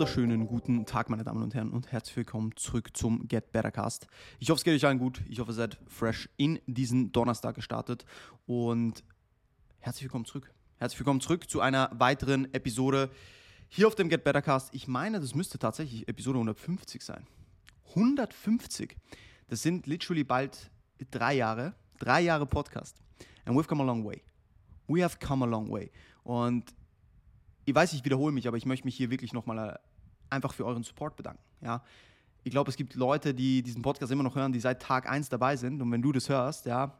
wunderschönen guten Tag, meine Damen und Herren, und herzlich willkommen zurück zum Get Better Cast. Ich hoffe, es geht euch allen gut. Ich hoffe, ihr seid fresh in diesen Donnerstag gestartet und herzlich willkommen zurück. Herzlich willkommen zurück zu einer weiteren Episode hier auf dem Get Better Cast. Ich meine, das müsste tatsächlich Episode 150 sein. 150. Das sind literally bald drei Jahre, drei Jahre Podcast. And we've come a long way. We have come a long way. Und ich weiß, ich wiederhole mich, aber ich möchte mich hier wirklich nochmal einfach für euren Support bedanken. Ja? Ich glaube, es gibt Leute, die diesen Podcast immer noch hören, die seit Tag 1 dabei sind. Und wenn du das hörst, ja,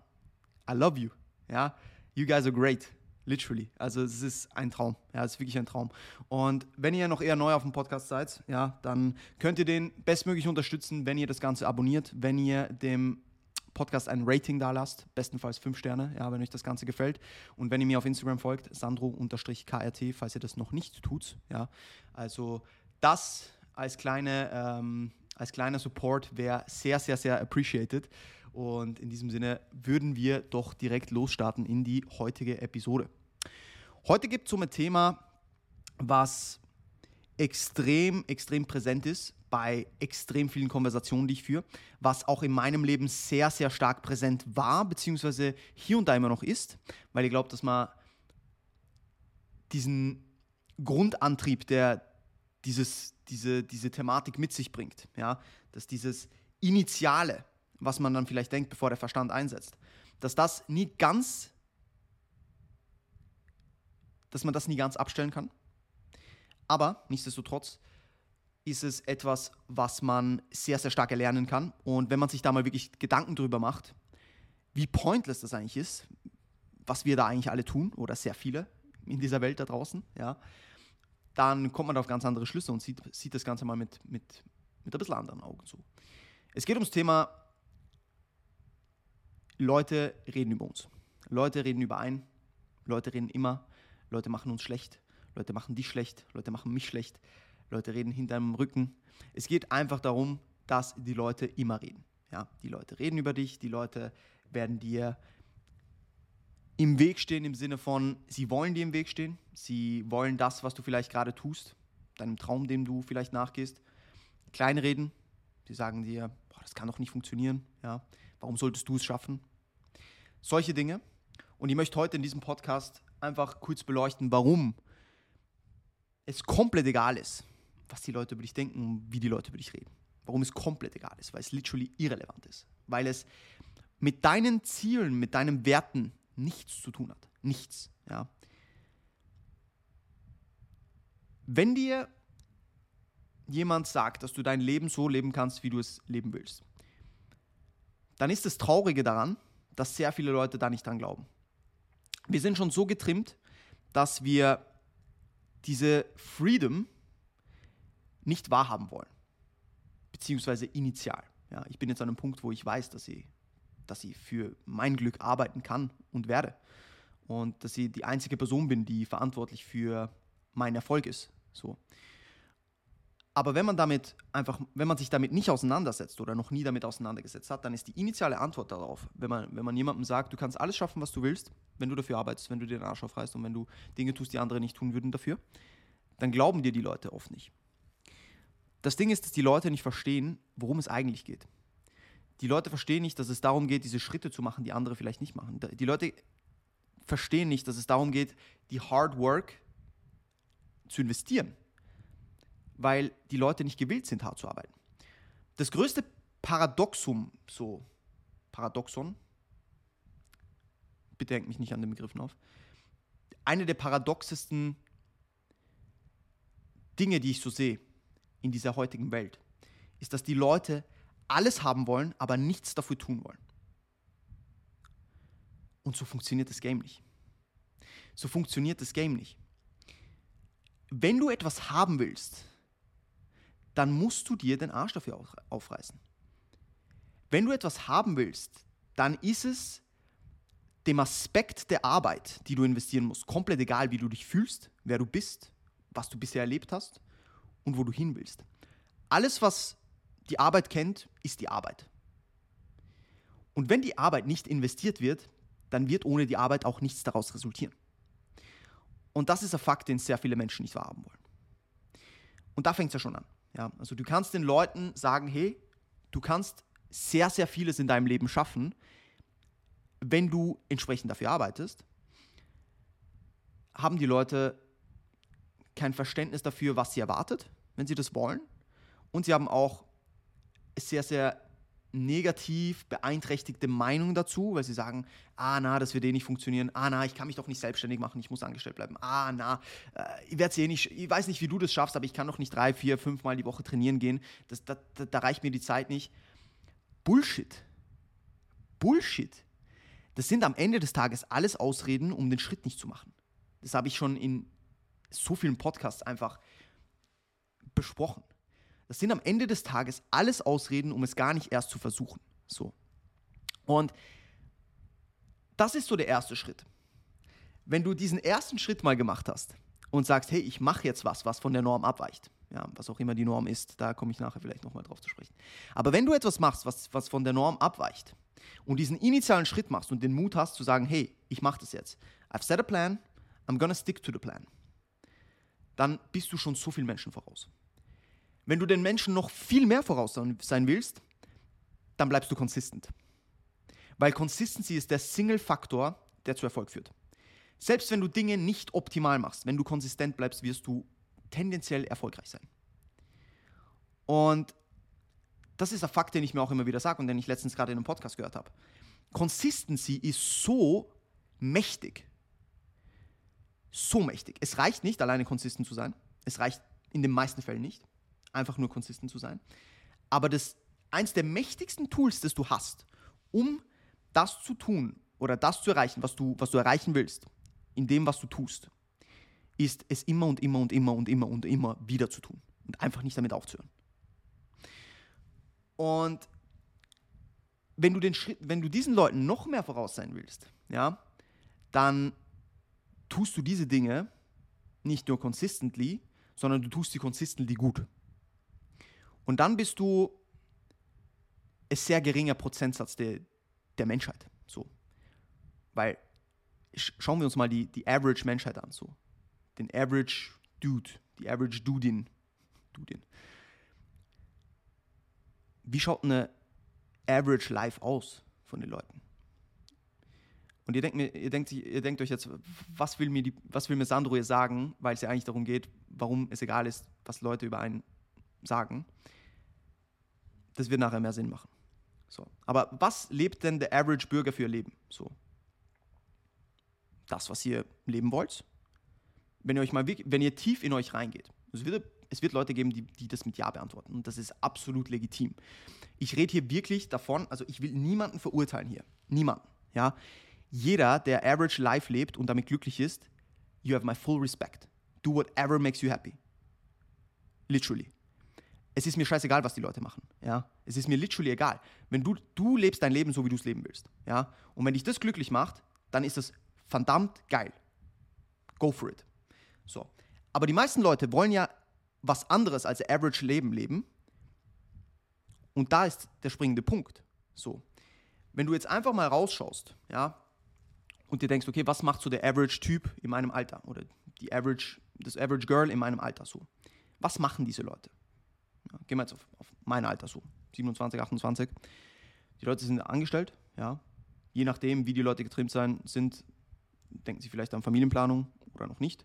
I love you. Ja? You guys are great. Literally. Also es ist ein Traum. Ja, es ist wirklich ein Traum. Und wenn ihr noch eher neu auf dem Podcast seid, ja, dann könnt ihr den bestmöglich unterstützen, wenn ihr das Ganze abonniert, wenn ihr dem Podcast ein Rating da lasst, bestenfalls fünf Sterne, ja, wenn euch das Ganze gefällt. Und wenn ihr mir auf Instagram folgt, Sandro-KRT, falls ihr das noch nicht tut, ja. Also das als, kleine, ähm, als kleiner Support wäre sehr, sehr, sehr appreciated. Und in diesem Sinne würden wir doch direkt losstarten in die heutige Episode. Heute gibt es um ein Thema, was extrem, extrem präsent ist bei extrem vielen Konversationen, die ich führe, was auch in meinem Leben sehr, sehr stark präsent war, beziehungsweise hier und da immer noch ist, weil ich glaube, dass man diesen Grundantrieb, der dieses, diese, diese Thematik mit sich bringt, ja, dass dieses Initiale, was man dann vielleicht denkt, bevor der Verstand einsetzt, dass das nie ganz, dass man das nie ganz abstellen kann. Aber nichtsdestotrotz ist es etwas, was man sehr, sehr stark erlernen kann. Und wenn man sich da mal wirklich Gedanken drüber macht, wie pointless das eigentlich ist, was wir da eigentlich alle tun, oder sehr viele in dieser Welt da draußen, ja, dann kommt man auf ganz andere Schlüsse und sieht, sieht das Ganze mal mit, mit, mit ein bisschen anderen Augen zu. Es geht ums Thema, Leute reden über uns. Leute reden über ein, Leute reden immer, Leute machen uns schlecht, Leute machen dich schlecht, Leute machen mich schlecht, Leute reden hinter deinem Rücken. Es geht einfach darum, dass die Leute immer reden. Ja, die Leute reden über dich, die Leute werden dir im Weg stehen im Sinne von, sie wollen dir im Weg stehen, sie wollen das, was du vielleicht gerade tust, deinem Traum, dem du vielleicht nachgehst, kleinreden. Sie sagen dir, boah, das kann doch nicht funktionieren, ja, warum solltest du es schaffen? Solche Dinge. Und ich möchte heute in diesem Podcast einfach kurz beleuchten, warum es komplett egal ist, was die Leute über dich denken und wie die Leute über dich reden. Warum es komplett egal ist, weil es literally irrelevant ist. Weil es mit deinen Zielen, mit deinen Werten nichts zu tun hat. Nichts. Ja. Wenn dir jemand sagt, dass du dein Leben so leben kannst, wie du es leben willst, dann ist das Traurige daran, dass sehr viele Leute da nicht dran glauben. Wir sind schon so getrimmt, dass wir diese Freedom, nicht wahrhaben wollen. Beziehungsweise initial. Ja, ich bin jetzt an einem Punkt, wo ich weiß, dass ich, dass ich für mein Glück arbeiten kann und werde. Und dass ich die einzige Person bin, die verantwortlich für meinen Erfolg ist. So. Aber wenn man damit einfach, wenn man sich damit nicht auseinandersetzt oder noch nie damit auseinandergesetzt hat, dann ist die initiale Antwort darauf, wenn man, wenn man jemandem sagt, du kannst alles schaffen, was du willst, wenn du dafür arbeitest, wenn du dir den Arsch aufreißt und wenn du Dinge tust, die andere nicht tun würden dafür, dann glauben dir die Leute oft nicht. Das Ding ist, dass die Leute nicht verstehen, worum es eigentlich geht. Die Leute verstehen nicht, dass es darum geht, diese Schritte zu machen, die andere vielleicht nicht machen. Die Leute verstehen nicht, dass es darum geht, die Hard Work zu investieren, weil die Leute nicht gewillt sind, hart zu arbeiten. Das größte Paradoxum, so Paradoxon, bitte hängt mich nicht an den Begriffen auf, eine der paradoxesten Dinge, die ich so sehe, in dieser heutigen Welt, ist, dass die Leute alles haben wollen, aber nichts dafür tun wollen. Und so funktioniert das Game nicht. So funktioniert das Game nicht. Wenn du etwas haben willst, dann musst du dir den Arsch dafür aufreißen. Wenn du etwas haben willst, dann ist es dem Aspekt der Arbeit, die du investieren musst, komplett egal, wie du dich fühlst, wer du bist, was du bisher erlebt hast und wo du hin willst. Alles, was die Arbeit kennt, ist die Arbeit. Und wenn die Arbeit nicht investiert wird, dann wird ohne die Arbeit auch nichts daraus resultieren. Und das ist ein Fakt, den sehr viele Menschen nicht wahrhaben wollen. Und da fängt es ja schon an. Ja? Also du kannst den Leuten sagen, hey, du kannst sehr, sehr vieles in deinem Leben schaffen, wenn du entsprechend dafür arbeitest, haben die Leute kein Verständnis dafür, was sie erwartet, wenn sie das wollen. Und sie haben auch sehr, sehr negativ beeinträchtigte Meinung dazu, weil sie sagen, ah na, das wird eh nicht funktionieren, ah na, ich kann mich doch nicht selbstständig machen, ich muss angestellt bleiben, ah na, äh, ich werde eh nicht, ich weiß nicht, wie du das schaffst, aber ich kann doch nicht drei, vier, fünf Mal die Woche trainieren gehen, das, da, da, da reicht mir die Zeit nicht. Bullshit. Bullshit. Das sind am Ende des Tages alles Ausreden, um den Schritt nicht zu machen. Das habe ich schon in so vielen Podcasts einfach besprochen. Das sind am Ende des Tages alles Ausreden, um es gar nicht erst zu versuchen. So. Und das ist so der erste Schritt. Wenn du diesen ersten Schritt mal gemacht hast und sagst, hey, ich mache jetzt was, was von der Norm abweicht, ja, was auch immer die Norm ist, da komme ich nachher vielleicht nochmal drauf zu sprechen. Aber wenn du etwas machst, was, was von der Norm abweicht und diesen initialen Schritt machst und den Mut hast zu sagen, hey, ich mache das jetzt, I've set a plan, I'm gonna stick to the plan, dann bist du schon so viel Menschen voraus. Wenn du den Menschen noch viel mehr voraus sein willst, dann bleibst du konsistent. Weil Consistency ist der Single-Faktor, der zu Erfolg führt. Selbst wenn du Dinge nicht optimal machst, wenn du konsistent bleibst, wirst du tendenziell erfolgreich sein. Und das ist ein Fakt, den ich mir auch immer wieder sage und den ich letztens gerade in einem Podcast gehört habe. Consistency ist so mächtig. So mächtig. Es reicht nicht, alleine konsistent zu sein. Es reicht in den meisten Fällen nicht einfach nur konsistent zu sein. Aber das eins der mächtigsten Tools, das du hast, um das zu tun oder das zu erreichen, was du, was du erreichen willst, in dem, was du tust, ist es immer und immer und immer und immer und immer wieder zu tun und einfach nicht damit aufzuhören. Und wenn du, den Schritt, wenn du diesen Leuten noch mehr voraus sein willst, ja, dann tust du diese Dinge nicht nur consistently, sondern du tust sie consistently gut. Und dann bist du ein sehr geringer Prozentsatz der, der Menschheit. So. Weil schauen wir uns mal die, die Average Menschheit an. So. Den Average Dude, die Average Dudin. Dudin. Wie schaut eine Average Life aus von den Leuten? Und ihr denkt, mir, ihr, denkt, ihr denkt euch jetzt, was will, mir die, was will mir Sandro hier sagen, weil es ja eigentlich darum geht, warum es egal ist, was Leute über einen sagen das wird nachher mehr Sinn machen. So. Aber was lebt denn der Average Bürger für ihr Leben? So. Das, was ihr leben wollt. Wenn ihr euch mal wenn ihr tief in euch reingeht. Es wird, es wird Leute geben, die, die das mit Ja beantworten. Und das ist absolut legitim. Ich rede hier wirklich davon, also ich will niemanden verurteilen hier. Niemanden. Ja? Jeder, der Average Life lebt und damit glücklich ist, you have my full respect. Do whatever makes you happy. Literally es ist mir scheißegal, was die Leute machen. Ja? Es ist mir literally egal. Wenn du, du lebst dein Leben so, wie du es leben willst. Ja? Und wenn dich das glücklich macht, dann ist das verdammt geil. Go for it. So. Aber die meisten Leute wollen ja was anderes als Average Leben leben. Und da ist der springende Punkt. So. Wenn du jetzt einfach mal rausschaust, ja, und dir denkst, okay, was macht so der Average-Typ in meinem Alter oder die Average, das Average Girl in meinem Alter so? Was machen diese Leute? Ja, gehen wir jetzt auf, auf mein Alter so, 27, 28. Die Leute sind angestellt, ja. Je nachdem, wie die Leute getrimmt sein, sind, denken sie vielleicht an Familienplanung oder noch nicht.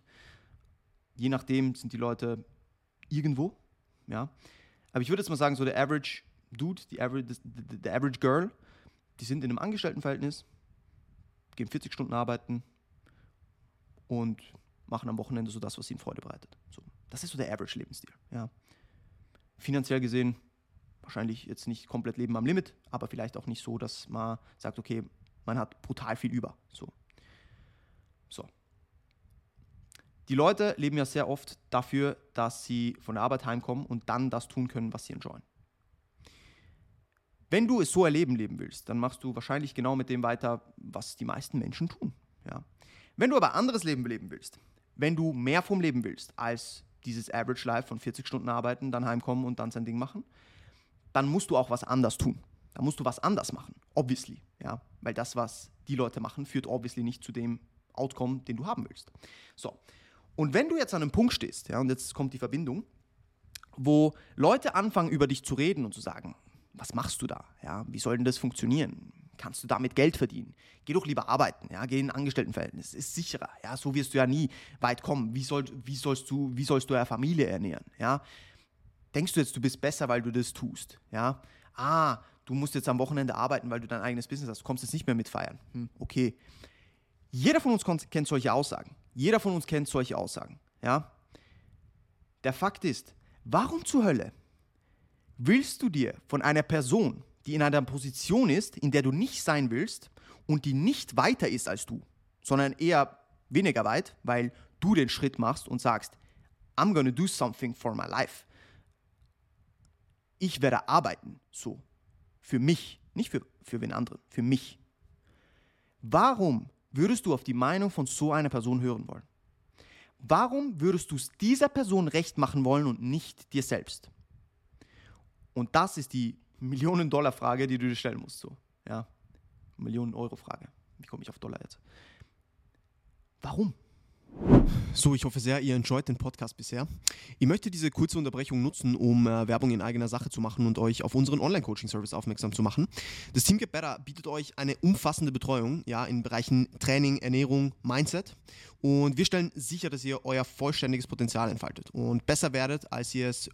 Je nachdem sind die Leute irgendwo, ja. Aber ich würde jetzt mal sagen, so der Average Dude, die Average, der Average Girl, die sind in einem Angestelltenverhältnis, gehen 40 Stunden arbeiten und machen am Wochenende so das, was ihnen Freude bereitet. So. Das ist so der Average-Lebensstil. Ja finanziell gesehen wahrscheinlich jetzt nicht komplett Leben am Limit, aber vielleicht auch nicht so, dass man sagt, okay, man hat brutal viel über. So. So. Die Leute leben ja sehr oft dafür, dass sie von der Arbeit heimkommen und dann das tun können, was sie enjoyen. Wenn du es so erleben leben willst, dann machst du wahrscheinlich genau mit dem weiter, was die meisten Menschen tun. Ja. Wenn du aber anderes Leben leben willst, wenn du mehr vom Leben willst als dieses Average Life von 40 Stunden arbeiten, dann heimkommen und dann sein Ding machen, dann musst du auch was anders tun. Da musst du was anders machen, obviously, ja, weil das, was die Leute machen, führt obviously nicht zu dem Outcome, den du haben willst. So, und wenn du jetzt an einem Punkt stehst, ja, und jetzt kommt die Verbindung, wo Leute anfangen, über dich zu reden und zu sagen, was machst du da? Ja, wie soll denn das funktionieren? Kannst du damit Geld verdienen? Geh doch lieber arbeiten, ja, geh in ein Angestelltenverhältnis, ist sicherer, ja, so wirst du ja nie weit kommen. Wie, soll, wie, sollst, du, wie sollst du eine Familie ernähren, ja? Denkst du jetzt, du bist besser, weil du das tust, ja? Ah, du musst jetzt am Wochenende arbeiten, weil du dein eigenes Business hast, du kommst jetzt nicht mehr mitfeiern. Hm, okay. Jeder von uns kennt solche Aussagen. Jeder von uns kennt solche Aussagen, ja? Der Fakt ist, warum zur Hölle willst du dir von einer Person, die in einer Position ist, in der du nicht sein willst und die nicht weiter ist als du, sondern eher weniger weit, weil du den Schritt machst und sagst, I'm gonna do something for my life. Ich werde arbeiten, so. Für mich, nicht für, für wen anderen, für mich. Warum würdest du auf die Meinung von so einer Person hören wollen? Warum würdest du es dieser Person recht machen wollen und nicht dir selbst? Und das ist die Millionen-Dollar-Frage, die du dir stellen musst. So. Ja. Millionen-Euro-Frage. Wie komme ich auf Dollar jetzt? Warum? So, ich hoffe sehr, ihr enjoyt den Podcast bisher. Ich möchte diese kurze Unterbrechung nutzen, um äh, Werbung in eigener Sache zu machen und euch auf unseren Online-Coaching-Service aufmerksam zu machen. Das Team Get Better bietet euch eine umfassende Betreuung ja, in Bereichen Training, Ernährung, Mindset. Und wir stellen sicher, dass ihr euer vollständiges Potenzial entfaltet und besser werdet, als ihr es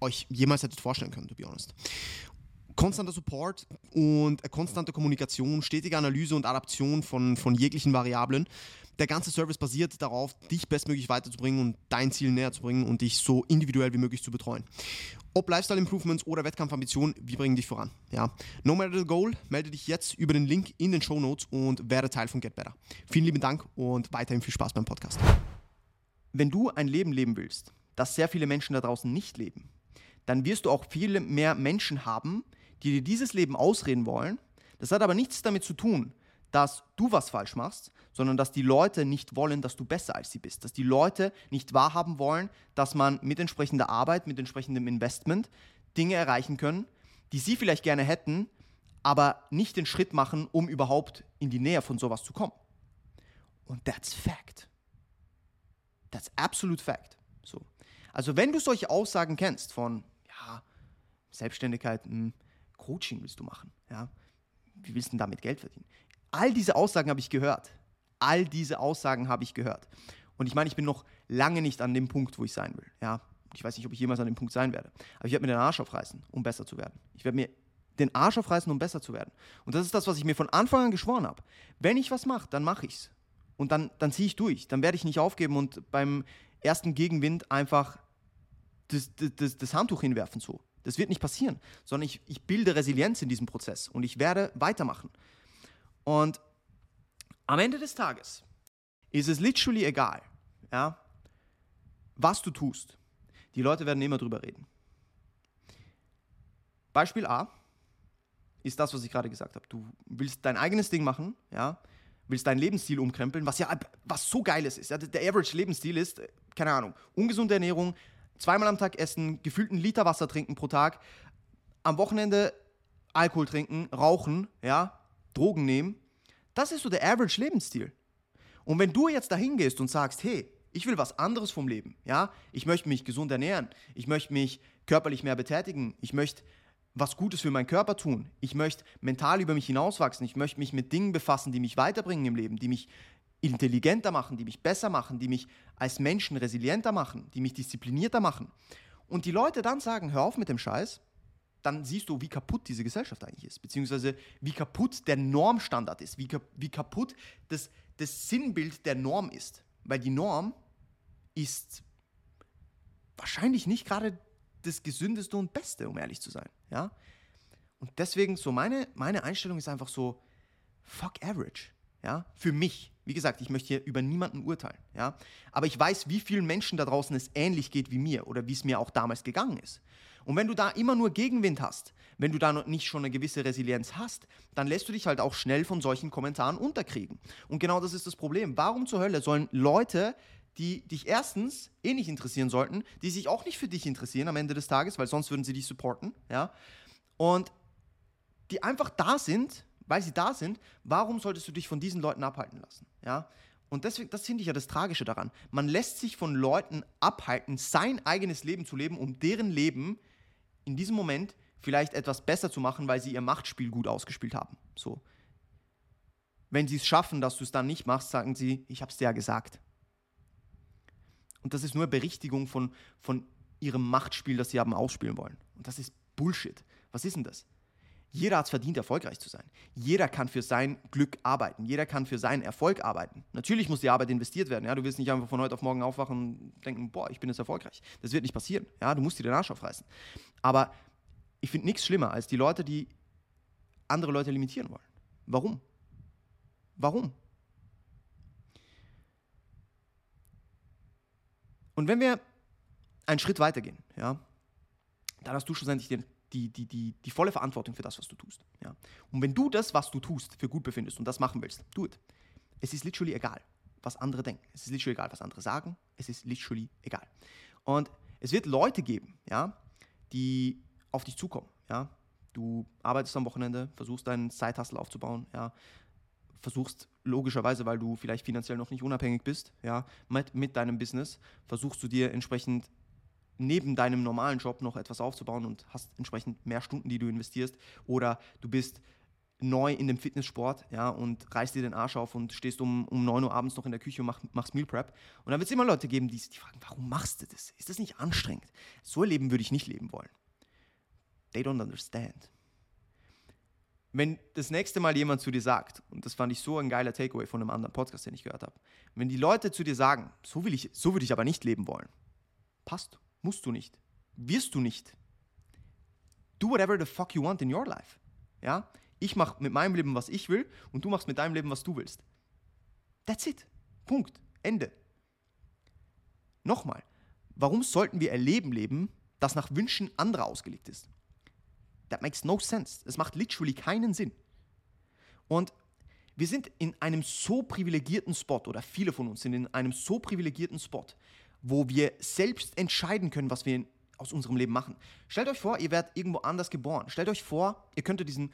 euch jemals hättet vorstellen können, to be honest. Konstanter Support und konstante Kommunikation, stetige Analyse und Adaption von, von jeglichen Variablen. Der ganze Service basiert darauf, dich bestmöglich weiterzubringen und dein Ziel näher zu bringen und dich so individuell wie möglich zu betreuen. Ob Lifestyle Improvements oder Wettkampfambitionen, wir bringen dich voran. Ja. No matter the goal, melde dich jetzt über den Link in den Show Notes und werde Teil von Get Better. Vielen lieben Dank und weiterhin viel Spaß beim Podcast. Wenn du ein Leben leben willst, das sehr viele Menschen da draußen nicht leben, dann wirst du auch viele mehr Menschen haben, die dir dieses Leben ausreden wollen. Das hat aber nichts damit zu tun, dass du was falsch machst, sondern dass die Leute nicht wollen, dass du besser als sie bist. Dass die Leute nicht wahrhaben wollen, dass man mit entsprechender Arbeit, mit entsprechendem Investment Dinge erreichen können, die sie vielleicht gerne hätten, aber nicht den Schritt machen, um überhaupt in die Nähe von sowas zu kommen. Und that's fact. That's absolute fact. So. Also wenn du solche Aussagen kennst von, ja, Selbstständigkeit, mh, hm, Coaching willst du machen, ja, wie willst du denn damit Geld verdienen? All diese Aussagen habe ich gehört. All diese Aussagen habe ich gehört. Und ich meine, ich bin noch lange nicht an dem Punkt, wo ich sein will. Ja, ich weiß nicht, ob ich jemals an dem Punkt sein werde. Aber ich werde mir den Arsch aufreißen, um besser zu werden. Ich werde mir den Arsch aufreißen, um besser zu werden. Und das ist das, was ich mir von Anfang an geschworen habe. Wenn ich was mache, dann mache ich es. Und dann, dann ziehe ich durch. Dann werde ich nicht aufgeben und beim ersten Gegenwind einfach das, das, das Handtuch hinwerfen so. Das wird nicht passieren, sondern ich, ich bilde Resilienz in diesem Prozess und ich werde weitermachen. Und am Ende des Tages ist es literally egal, ja, was du tust. Die Leute werden immer drüber reden. Beispiel A ist das, was ich gerade gesagt habe. Du willst dein eigenes Ding machen, ja, willst deinen Lebensstil umkrempeln, was ja was so geiles ist. Ja, der Average Lebensstil ist, keine Ahnung, ungesunde Ernährung, zweimal am Tag essen, gefühlt Liter Wasser trinken pro Tag, am Wochenende Alkohol trinken, rauchen, ja, Drogen nehmen. Das ist so der Average Lebensstil. Und wenn du jetzt dahin gehst und sagst, hey, ich will was anderes vom Leben, ja, ich möchte mich gesund ernähren, ich möchte mich körperlich mehr betätigen, ich möchte was Gutes für meinen Körper tun, ich möchte mental über mich hinauswachsen, ich möchte mich mit Dingen befassen, die mich weiterbringen im Leben, die mich intelligenter machen, die mich besser machen, die mich als Menschen resilienter machen, die mich disziplinierter machen. Und die Leute dann sagen, hör auf mit dem Scheiß, dann siehst du, wie kaputt diese Gesellschaft eigentlich ist, beziehungsweise wie kaputt der Normstandard ist, wie, wie kaputt das, das Sinnbild der Norm ist. Weil die Norm ist wahrscheinlich nicht gerade das Gesündeste und Beste, um ehrlich zu sein. Ja? Und deswegen so meine, meine Einstellung ist einfach so, fuck average. Ja? Für mich. Wie gesagt, ich möchte hier über niemanden urteilen, ja. Aber ich weiß, wie vielen Menschen da draußen es ähnlich geht wie mir oder wie es mir auch damals gegangen ist. Und wenn du da immer nur Gegenwind hast, wenn du da noch nicht schon eine gewisse Resilienz hast, dann lässt du dich halt auch schnell von solchen Kommentaren unterkriegen. Und genau das ist das Problem. Warum zur Hölle sollen Leute, die dich erstens eh nicht interessieren sollten, die sich auch nicht für dich interessieren am Ende des Tages, weil sonst würden sie dich supporten, ja, und die einfach da sind, weil sie da sind, warum solltest du dich von diesen Leuten abhalten lassen? Ja? Und deswegen, das finde ich ja das Tragische daran. Man lässt sich von Leuten abhalten, sein eigenes Leben zu leben, um deren Leben in diesem Moment vielleicht etwas besser zu machen, weil sie ihr Machtspiel gut ausgespielt haben. So. Wenn sie es schaffen, dass du es dann nicht machst, sagen sie, ich habe es dir ja gesagt. Und das ist nur Berichtigung von, von ihrem Machtspiel, das sie haben ausspielen wollen. Und das ist Bullshit. Was ist denn das? Jeder hat es verdient, erfolgreich zu sein. Jeder kann für sein Glück arbeiten. Jeder kann für seinen Erfolg arbeiten. Natürlich muss die Arbeit investiert werden. Ja? Du wirst nicht einfach von heute auf morgen aufwachen und denken, boah, ich bin jetzt erfolgreich. Das wird nicht passieren. Ja? Du musst dir den Arsch aufreißen. Aber ich finde nichts schlimmer als die Leute, die andere Leute limitieren wollen. Warum? Warum? Und wenn wir einen Schritt weitergehen, ja, dann hast du schlussendlich den, die, die, die, die volle Verantwortung für das, was du tust. Ja. Und wenn du das, was du tust, für gut befindest und das machen willst, do it. Es ist literally egal, was andere denken. Es ist literally egal, was andere sagen. Es ist literally egal. Und es wird Leute geben, ja, die auf dich zukommen. Ja. Du arbeitest am Wochenende, versuchst deinen Side-Hustle aufzubauen, ja, versuchst logischerweise, weil du vielleicht finanziell noch nicht unabhängig bist, ja, mit, mit deinem Business, versuchst du dir entsprechend neben deinem normalen Job noch etwas aufzubauen und hast entsprechend mehr Stunden, die du investierst. Oder du bist neu in dem Fitnesssport ja, und reißt dir den Arsch auf und stehst um, um 9 Uhr abends noch in der Küche und mach, machst Meal Prep. Und dann wird es immer Leute geben, die, die fragen, warum machst du das? Ist das nicht anstrengend? So ein Leben würde ich nicht leben wollen. They don't understand. Wenn das nächste Mal jemand zu dir sagt, und das fand ich so ein geiler Takeaway von einem anderen Podcast, den ich gehört habe, wenn die Leute zu dir sagen, so, will ich, so würde ich aber nicht leben wollen, passt. Musst du nicht. Wirst du nicht. Do whatever the fuck you want in your life. Ja? Ich mache mit meinem Leben, was ich will, und du machst mit deinem Leben, was du willst. That's it. Punkt. Ende. Nochmal. Warum sollten wir ein Leben leben, das nach Wünschen anderer ausgelegt ist? That makes no sense. Es macht literally keinen Sinn. Und wir sind in einem so privilegierten Spot, oder viele von uns sind in einem so privilegierten Spot, wo wir selbst entscheiden können, was wir aus unserem Leben machen. Stellt euch vor, ihr werdet irgendwo anders geboren. Stellt euch vor, ihr könntet diesen.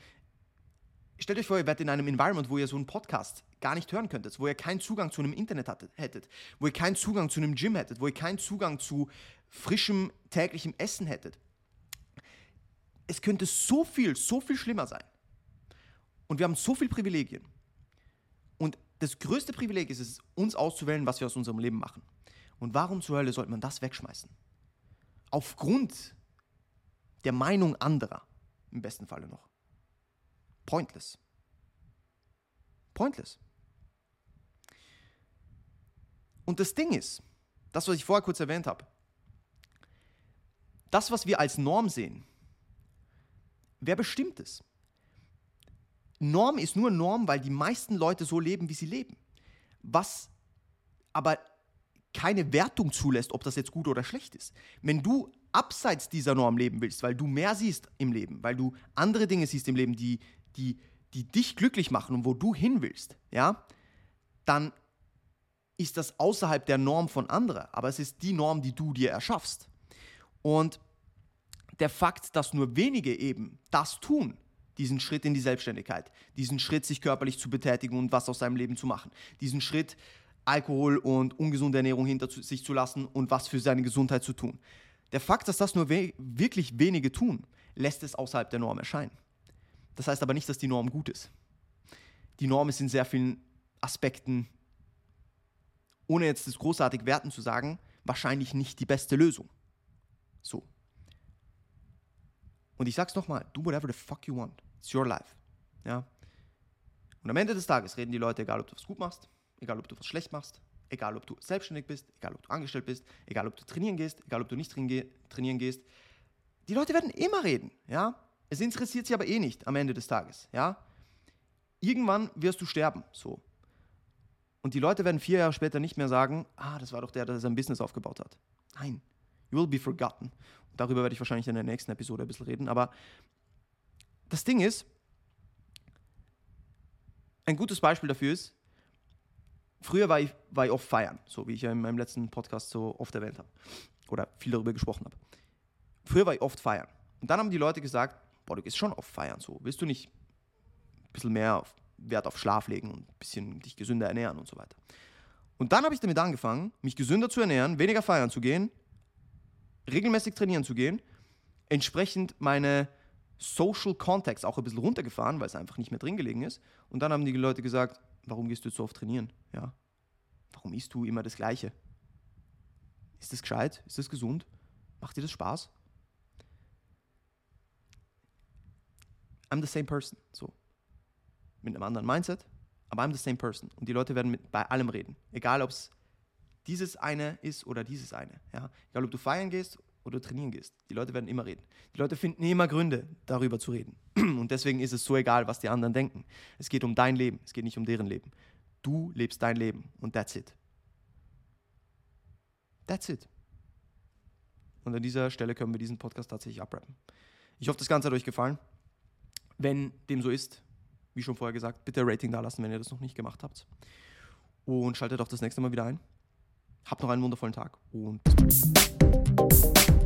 Stellt euch vor, ihr werdet in einem Environment, wo ihr so einen Podcast gar nicht hören könntet, wo ihr keinen Zugang zu einem Internet hattet, hättet, wo ihr keinen Zugang zu einem Gym hättet, wo ihr keinen Zugang zu frischem täglichem Essen hättet. Es könnte so viel, so viel schlimmer sein. Und wir haben so viele Privilegien. Und das größte Privileg ist es, uns auszuwählen, was wir aus unserem Leben machen. Und warum zur Hölle sollte man das wegschmeißen? Aufgrund der Meinung anderer, im besten Falle noch. Pointless. Pointless. Und das Ding ist, das, was ich vorher kurz erwähnt habe, das, was wir als Norm sehen, wer bestimmt es? Norm ist nur Norm, weil die meisten Leute so leben, wie sie leben. Was aber keine Wertung zulässt, ob das jetzt gut oder schlecht ist. Wenn du abseits dieser Norm leben willst, weil du mehr siehst im Leben, weil du andere Dinge siehst im Leben, die, die, die dich glücklich machen und wo du hin willst, ja, dann ist das außerhalb der Norm von anderen, aber es ist die Norm, die du dir erschaffst. Und der Fakt, dass nur wenige eben das tun, diesen Schritt in die Selbstständigkeit, diesen Schritt, sich körperlich zu betätigen und was aus seinem Leben zu machen, diesen Schritt, Alkohol und ungesunde Ernährung hinter sich zu lassen und was für seine Gesundheit zu tun. Der Fakt, dass das nur we wirklich wenige tun, lässt es außerhalb der Norm erscheinen. Das heißt aber nicht, dass die Norm gut ist. Die Norm ist in sehr vielen Aspekten, ohne jetzt das großartig werten zu sagen, wahrscheinlich nicht die beste Lösung. So. Und ich sag's nochmal, do whatever the fuck you want. It's your life. Ja. Und am Ende des Tages reden die Leute, egal ob du was gut machst, egal ob du was schlecht machst, egal ob du selbstständig bist, egal ob du angestellt bist, egal ob du trainieren gehst, egal ob du nicht trainieren gehst. Die Leute werden immer reden, ja. Es interessiert sie aber eh nicht am Ende des Tages, ja. Irgendwann wirst du sterben, so. Und die Leute werden vier Jahre später nicht mehr sagen, ah, das war doch der, der sein Business aufgebaut hat. Nein, you will be forgotten. Und darüber werde ich wahrscheinlich in der nächsten Episode ein bisschen reden. Aber das Ding ist, ein gutes Beispiel dafür ist, früher war ich, war ich oft feiern, so wie ich ja in meinem letzten Podcast so oft erwähnt habe oder viel darüber gesprochen habe. Früher war ich oft feiern. Und dann haben die Leute gesagt, boah, du gehst schon oft feiern, so. Willst du nicht ein bisschen mehr Wert auf Schlaf legen und ein bisschen dich gesünder ernähren und so weiter? Und dann habe ich damit angefangen, mich gesünder zu ernähren, weniger feiern zu gehen, regelmäßig trainieren zu gehen, entsprechend meine Social Context auch ein bisschen runtergefahren, weil es einfach nicht mehr drin gelegen ist. Und dann haben die Leute gesagt, warum gehst du jetzt so oft trainieren? Ja. Warum isst du immer das Gleiche? Ist das gescheit? Ist das gesund? Macht dir das Spaß? I'm the same person. So. Mit einem anderen Mindset, aber I'm the same person. Und die Leute werden mit, bei allem reden. Egal, ob es dieses eine ist oder dieses eine. Ja? Egal, ob du feiern gehst oder trainieren gehst. Die Leute werden immer reden. Die Leute finden immer Gründe, darüber zu reden. Und deswegen ist es so egal, was die anderen denken. Es geht um dein Leben, es geht nicht um deren Leben. Du lebst dein Leben und that's it. That's it. Und an dieser Stelle können wir diesen Podcast tatsächlich abrappen. Ich hoffe, das Ganze hat euch gefallen. Wenn dem so ist, wie schon vorher gesagt, bitte Rating da lassen, wenn ihr das noch nicht gemacht habt. Und schaltet auch das nächste Mal wieder ein. Habt noch einen wundervollen Tag und bis bald.